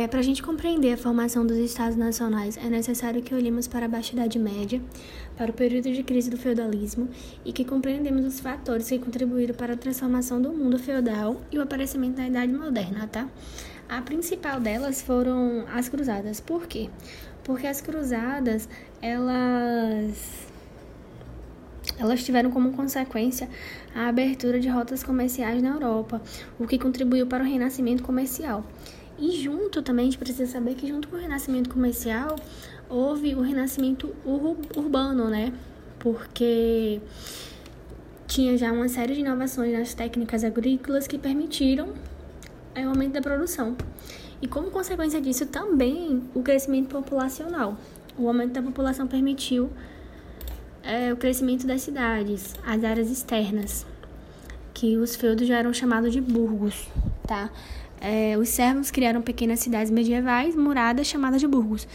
É, para a gente compreender a formação dos Estados nacionais, é necessário que olhemos para a Baixa Idade Média, para o período de crise do feudalismo e que compreendemos os fatores que contribuíram para a transformação do mundo feudal e o aparecimento da Idade Moderna, tá? A principal delas foram as cruzadas. Por quê? Porque as cruzadas, elas elas tiveram como consequência a abertura de rotas comerciais na Europa, o que contribuiu para o renascimento comercial. E junto também, a gente precisa saber que junto com o renascimento comercial, houve o renascimento ur urbano, né? Porque tinha já uma série de inovações nas técnicas agrícolas que permitiram é o aumento da produção. E como consequência disso também o crescimento populacional. O aumento da população permitiu é, o crescimento das cidades, as áreas externas, que os feudos já eram chamados de burgos, tá? É, os servos criaram pequenas cidades medievais, muradas chamadas de burgos.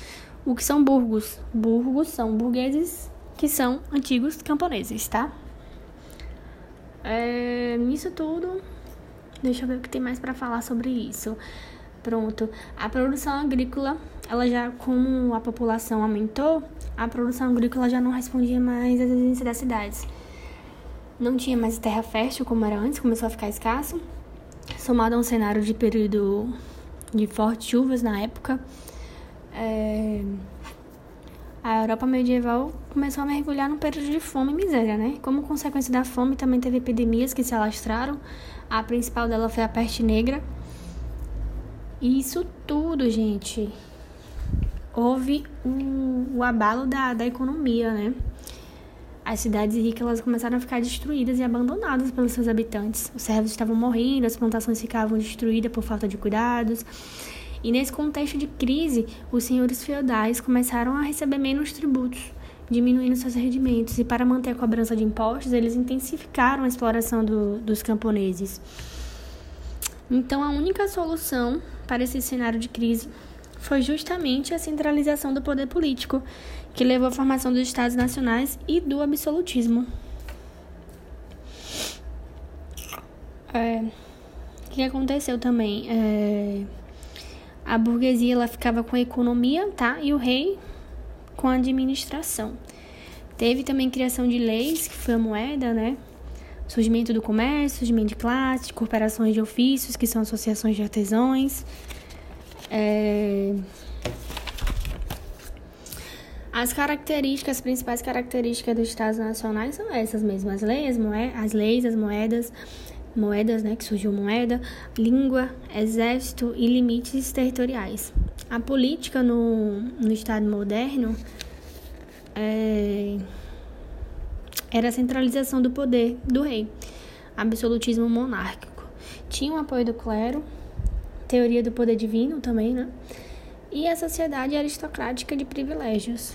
O que são burgos? Burgos são burgueses que são antigos camponeses, tá? É, nisso tudo, Deixa eu ver o que tem mais para falar sobre isso. Pronto. A produção agrícola, ela já, como a população aumentou, a produção agrícola já não respondia mais às exigências das cidades. Não tinha mais terra fértil como era antes, começou a ficar escasso. Somado a um cenário de período de fortes chuvas na época, é... a Europa medieval começou a mergulhar num período de fome e miséria, né? Como consequência da fome, também teve epidemias que se alastraram, a principal dela foi a peste negra. E isso tudo, gente, houve um, o abalo da, da economia, né? As cidades ricas elas começaram a ficar destruídas e abandonadas pelos seus habitantes. Os servos estavam morrendo, as plantações ficavam destruídas por falta de cuidados. E nesse contexto de crise, os senhores feudais começaram a receber menos tributos diminuindo seus rendimentos. E para manter a cobrança de impostos, eles intensificaram a exploração do, dos camponeses. Então, a única solução para esse cenário de crise foi justamente a centralização do poder político, que levou à formação dos estados nacionais e do absolutismo. É, o que aconteceu também? É, a burguesia ela ficava com a economia, tá? E o rei com a administração. Teve também criação de leis, que foi a moeda, né? Surgimento do comércio, surgimento de classes, corporações de ofícios, que são associações de artesãos. É... As características, as principais características dos Estados nacionais são essas mesmas leis, as leis, as moedas, moedas, né, que surgiu moeda, língua, exército e limites territoriais. A política no, no Estado moderno é, era a centralização do poder do rei, absolutismo monárquico. Tinha o apoio do clero, teoria do poder divino também, né? E a sociedade aristocrática de privilégios.